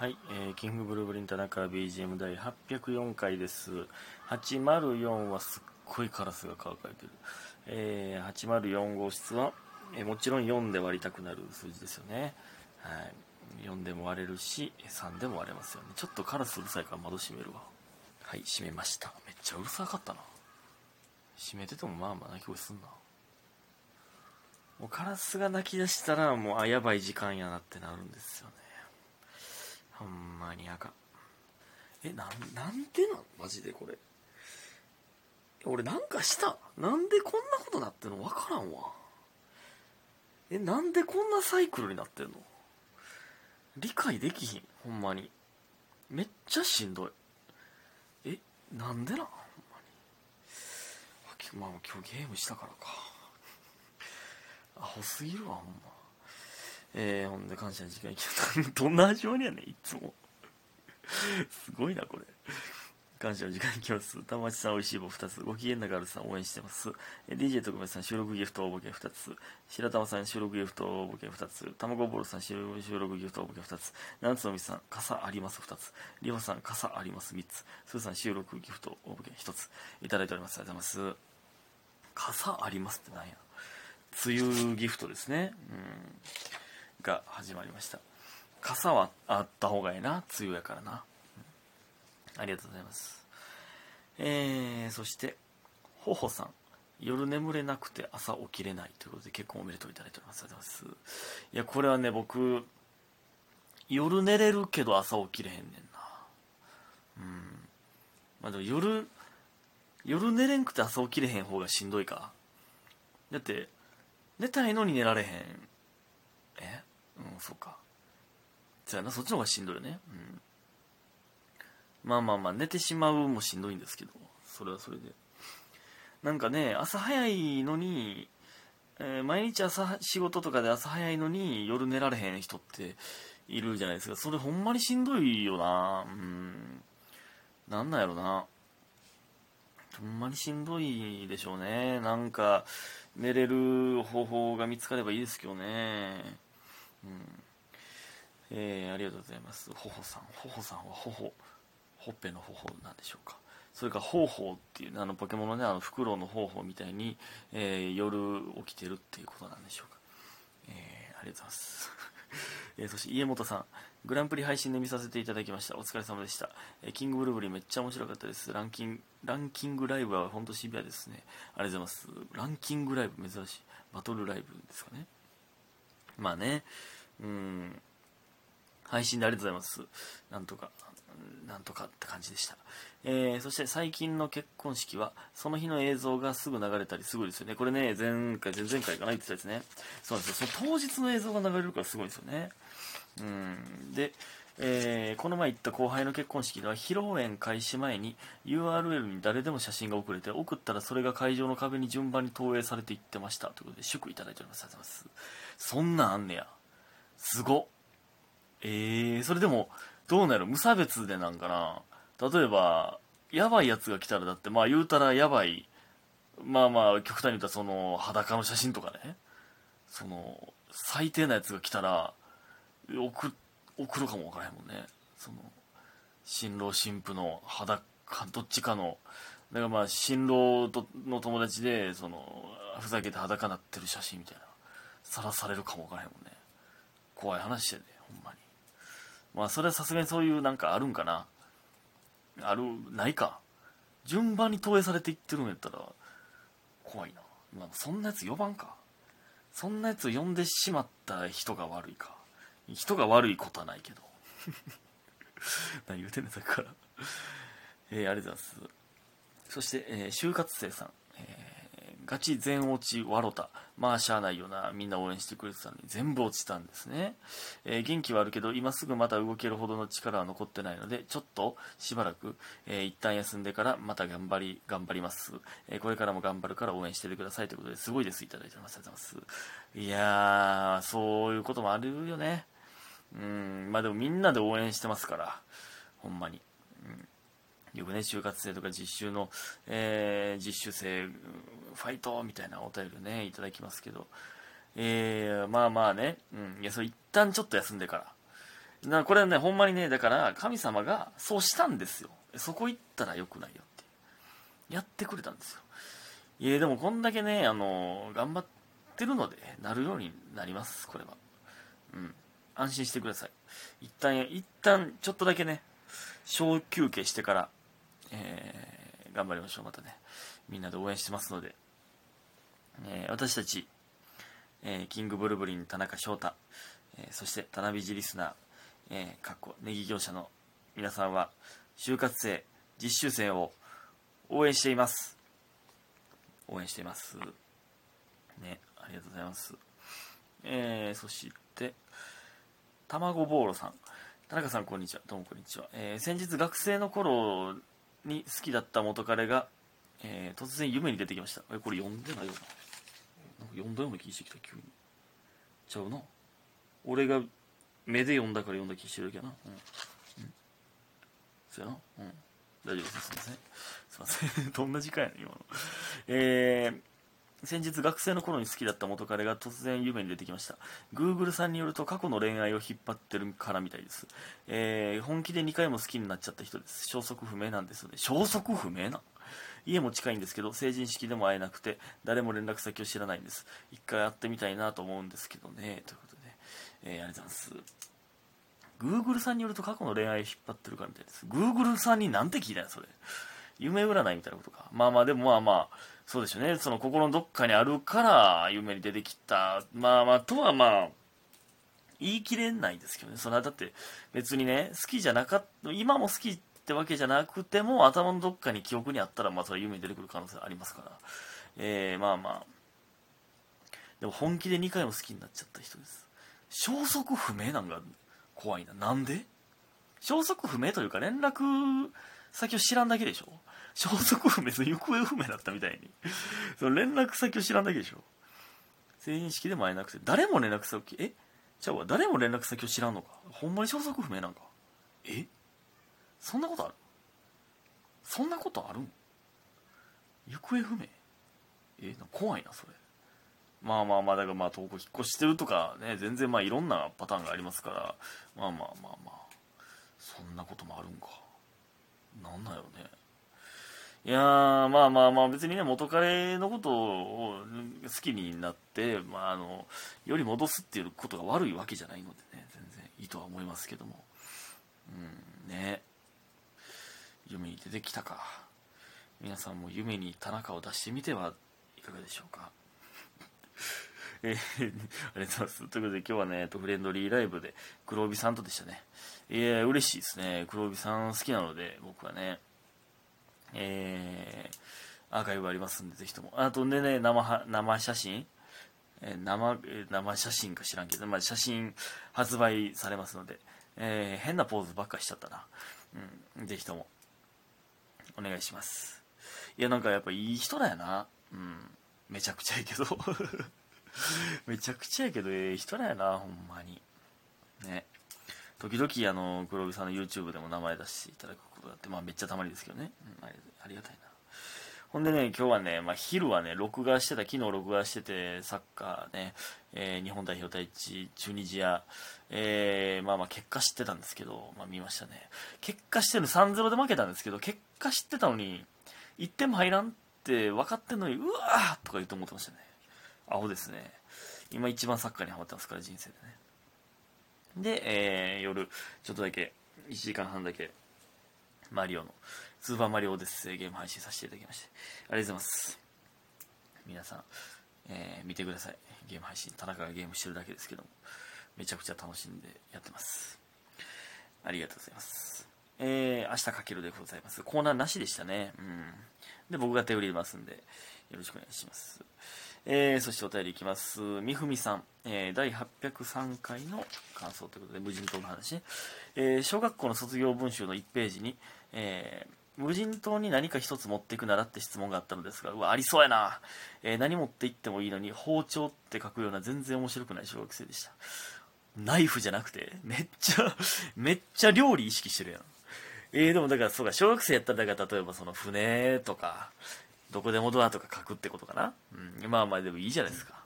はい、えーキングブルーブリン田中 BGM 第804回です。804はすっごいカラスが乾かれてる。えー804号室は、えーもちろん4で割りたくなる数字ですよね。はい。4でも割れるし、3でも割れますよね。ちょっとカラスうるさいから窓閉めるわ。はい、閉めました。めっちゃうるさかったな。閉めててもまあまあ鳴き声すんな。もうカラスが鳴き出したらもうあやばい時間やなってなるんですよねほんまにあかん。えなんなんでなん？マジでこれ。俺なんかした。なんでこんなことなってんの？分からんわ。えなんでこんなサイクルになってんの？理解できひん。ほんまに。めっちゃしんどい。えなんでなほんまに。まあ今日ゲームしたからか。アホすぎるわほんま。えー、ほんで感謝の時間いきますどんな味わいやねんいつも。すごいなこれ。感謝の時間いきます。玉町さんおいしい棒2つ。ご機嫌なガールさん応援してます。えー DJ 特別さん収録ギフト応募券2つ。白玉さん収録ギフト応募券2つ。卵ボールさん収録ギフト応募券2つ。七つのみさん傘あります2つ。りほさん傘あります3つ。すーさん収録ギフト応募券1つ。いただいております。ありがとうございます。傘ありますってなんや。梅雨ギフトですね、うん、が始まりました。傘はあった方がいいな梅雨やからな、うん。ありがとうございます。えー、そしてほほさん。夜眠れなくて朝起きれないということで結婚おめでとういただいておりますありがとうございます。いやこれはね僕夜寝れるけど朝起きれへんねんな。うん。まあでも夜夜寝れんくて朝起きれへん方がしんどいか。だって寝たいのに寝られへん。え？うんそうか。そうやなそっちの方がしんどいよね。うん。まあまあまあ寝てしまうもしんどいんですけどそれはそれで。なんかね朝早いのに、えー毎日朝仕事とかで朝早いのに夜寝られへん人っているじゃないですか。それほんまにしんどいよな。うん。なんなんやろな。ほんまにしんどいでしょうね。なんか寝れる方法が見つかればいいですけどね。うん。えーありがとうございます。ほほさん。ほほさんはほほほっぺのほほなんでしょうか。それからほうほうっていうあのポケモンのねあのフクロウのほうほうみたいに、えー夜起きてるっていうことなんでしょうか。えーありがとうございます。えーそして家元さん。グランプリ配信で見させていただきました。お疲れ様でした、えーキングブルーブリーめっちゃ面白かったです。ランキングランキングライブは本当シビアですね。ありがとうございます。ランキングライブ珍しい。バトルライブですかね。まあね。うん。配信でありがとうございます。なんとかなんとかって感じでした、えーそして最近の結婚式はその日の映像がすぐ流れたりすごいですよね。これね前回前々回かな言ってたやつね。そうなんですよ。その当日の映像が流れるからすごいですよね。うん。で、えーこの前行った後輩の結婚式では披露宴開始前に URL に誰でも写真が送れて送ったらそれが会場の壁に順番に投影されていってましたということで祝いただいております。ありがとうございますそんなんあんねやすごえー、それでもどうなる？無差別でなんかな？例えばやばいやつが来たらだってまあ言うたらやばい。まあまあ極端に言ったらその裸の写真とかね。その最低なやつが来たら送って送るかもわからへんもんね。その新郎新婦の裸どっちかの。だからまあ新郎との友達でそのふざけて裸なってる写真みたいな。さらされるかもわからへんもんね。怖い話やでほんまに。まあそれはさすがにそういうなんかあるんかな。あるないか。順番に投影されていってるんやったら怖いな、まあ、そんなやつ呼ばんか。そんなやつ呼んでしまった人が悪いか。人が悪いことはないけど。何言うてんねんさっきから。えー、ありがとうございます。そして、えー就活生さん、えーガチ全落ちわろた。まあしゃあないよな。みんな応援してくれてたのに。全部落ちたんですね、え元気はあるけど今すぐまた動けるほどの力は残ってないのでちょっとしばらく、えー一旦休んでからまた頑張り頑張ります、えこれからも頑張るから応援しててくださいということですごいです。いただいてます。ありがとうございます。いやーそういうこともあるよね。うん。まあでもみんなで応援してますから。ほんまに。うん。よくね就活生とか実習の、えー実習生ファイトみたいなお便りをねいただきますけど、えーまあまあね、うん、いやそれ一旦ちょっと休んでから。だからこれはねほんまにねだから神様がそうしたんですよ。そこ行ったらよくないよってやってくれたんですよ。いやでもこんだけねあの頑張ってるのでなるようになりますこれは。うん。安心してください。一旦一旦ちょっとだけね小休憩してから、えー、頑張りましょう。またねみんなで応援してますので、えー、私たち、えー、キングブルブリン田中翔太、えそして田辺ジリスナー、えー、かっこネギ業者の皆さんは就活生実習生を応援しています。応援しています。ねありがとうございます。えー、そして卵ボーロさん。田中さんこんにちは。どうもこんにちは、えー、先日学生の頃に好きだった元彼が、えー、突然夢に出てきました。えこれ読んでないよな。なんか読んだような気してきた急に。ちゃうな。俺が目で読んだから読んだ気してるけどな。うん、うん、そうやな。うん。大丈夫です。すいません。すいません。どんな時間やねん今の。えー先日学生の頃に好きだった元彼が突然夢に出てきました。Google さんによると過去の恋愛を引っ張ってるからみたいです、えー、本気で2回も好きになっちゃった人です。消息不明なんですよね。消息不明な？家も近いんですけど成人式でも会えなくて誰も連絡先を知らないんです。一回会ってみたいなと思うんですけどね。ということで、えー、ありがとうございます。Google さんによると過去の恋愛を引っ張ってるからみたいです。Google さんになんて聞いたんそれ。夢占いみたいなことか。まあまあでもまあまあそうですよね。その心のどっかにあるから夢に出てきた。まあまあとはまあ言い切れないですけどね。それはだって別にね好きじゃなかった今も好きってわけじゃなくても頭のどっかに記憶にあったらまあそれ夢に出てくる可能性ありますから。えー、まあまあ。でも本気で2回も好きになっちゃった人です。消息不明なんか怖いな。なんで？消息不明というか連絡先を知らんだけでしょ。消息不明、行方不明だったみたいに。その連絡先を知らんだけでしょ成人式でも会えなくて、誰も連絡先、え？ちゃうわ、誰も連絡先を知らんのか。ほんまに消息不明なんか。え？そんなことある？そんなことあるん？行方不明？え？怖いな、それ。まあまあまあ、だからまあ、遠く引っ越してるとかね、全然まあいろんなパターンがありますから、まあまあまあまあ、そんなこともあるんか。なんだよね。いやまあまあまあ別にね元彼のことを好きになって、まあ、あのより戻すっていうことが悪いわけじゃないのでね全然いいとは思いますけどもうんね夢に出てきたか皆さんも夢に田中を出してみてはいかがでしょうか えー、ありがとうございます。ということで今日はね、フレンドリーライブで黒帯さんとでしたね。いや、嬉しいですね。黒帯さん好きなので、僕はね。えー、アーカイブありますんで、ぜひとも。あとでね、生生写真、えー、生、生写真か知らんけど、まあ、写真発売されますので、えー、変なポーズばっかしちゃったな。うん、ぜひとも、お願いします。いや、なんかやっぱいい人だよな。うん、めちゃくちゃやけど。めちゃくちゃやけど、ええ人だよな、ほんまに。ね。時々、あの、黒木さんの YouTube でも名前出していただくことがあって、まあめっちゃたまにですけどね。うん、ありがたいな。ほんでね、今日はね、まあ、昼はね、録画してた、昨日録画してて、サッカーね、えー、日本代表対チュニジア、えー、まあまあ結果知ってたんですけど、まあ見ましたね。結果知ってるの3-0で負けたんですけど、結果知ってたのに、1点も入らんって分かってんのに、うわーとか言って思ってましたね。アホですね。今一番サッカーにハマってますから、人生でね。で、えー、夜、ちょっとだけ、1時間半だけ、マリオの、スーパーマリオオデッセイゲーム配信させていただきまして、ありがとうございます。皆さん、えー、見てください。ゲーム配信。田中がゲームしてるだけですけども、めちゃくちゃ楽しんでやってます。ありがとうございます。えー、明日かけるでございます。コーナーなしでしたね。うん。で、僕が手売りますんで、よろしくお願いします。えー、そしてお便りいきます。みふみさん、えー、第803回の感想ということで、無人島の話ね。えー、小学校の卒業文集の1ページに、えー、無人島に何か一つ持っていくならって質問があったのですが、うわ、ありそうやな。えー、何持って行ってもいいのに、包丁って書くような全然面白くない小学生でした。ナイフじゃなくて、めっちゃ めっちゃ料理意識してるやん。えー、でもだからそうか、小学生やったら、だから例えばその船とか、どこでもドアとか書くってことかな。うん、まあまあでもいいじゃないですか。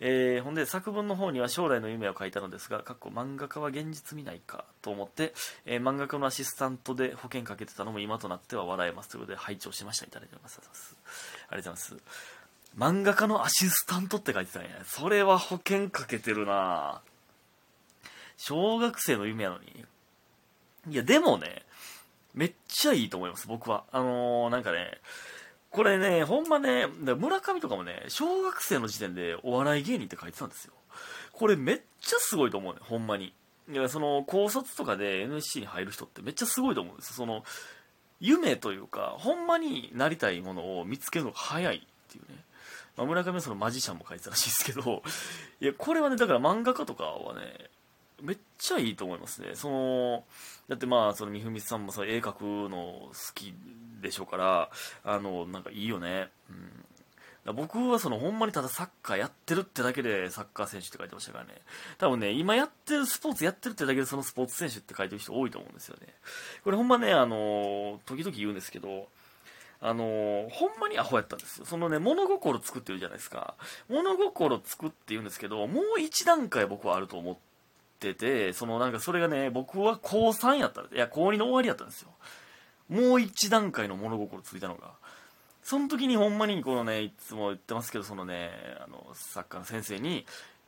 えーほんで作文の方には将来の夢を書いたのですがかっこ漫画家は現実見ないかと思って、えー漫画家のアシスタントで保険かけてたのも今となっては笑えますということで拝聴しましたいただいます。ありがとうございます。漫画家のアシスタントって書いてたんやそれは保険かけてるな。小学生の夢やのに。いやでもねめっちゃいいと思います僕は。あのーなんかねこれね、ほんまね、村上とかもね、小学生の時点でお笑い芸人って書いてたんですよ。これめっちゃすごいと思うね、ほんまに。いや、その、高卒とかで NSC に入る人ってめっちゃすごいと思うんですよ。その、夢というか、ほんまになりたいものを見つけるのが早いっていうね。まあ、村上はそのマジシャンも書いてたらしいですけど、いや、これはね、だから漫画家とかはね、めっちゃいいと思いますね。その、だってまあ、その、みふみさんもその絵描くの好きでしょうから、あの、なんかいいよね。うん。だ僕はその、ほんまにただサッカーやってるってだけでサッカー選手って書いてましたからね。多分ね、今やってるスポーツやってるってだけでそのスポーツ選手って書いてる人多いと思うんですよね。これほんまね、あの、時々言うんですけど、あのほんまにアホやったんですよ。そのね、物心作ってるじゃないですか。物心作って言うんですけど、もう一段階僕はあると思ってて、そのなんかそれがね、僕は高3やったんです。いや、高2の終わりやったんですよ。もう一段階の物心ついたのが。その時にほんまにこのね、いつも言ってますけど、そのね、あの、サッカーの先生に、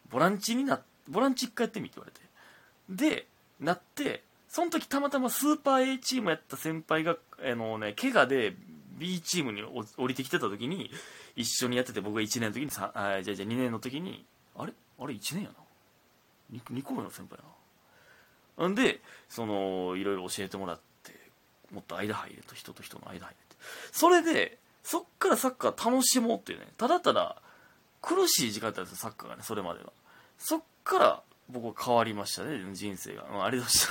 ボランチにな、ボランチ一回やってみって言われて。で、なって、その時たまたまスーパー A チームやった先輩が、あのね、怪我で B チームに降りてきてた時に、一緒にやってて、僕が1年の時に、あじゃあじゃあ2年の時に、あれ？あれ1年やな？2, 個目の先輩な。んで、その、いろいろ教えてもらって、もっと間入れと、人と人の間入れて。それで、そっからサッカー楽しもうっていうね、ただただ苦しい時間だったんですよ、サッカーがね、それまでは。そっから僕は変わりましたね、人生が。うんありがとうございました。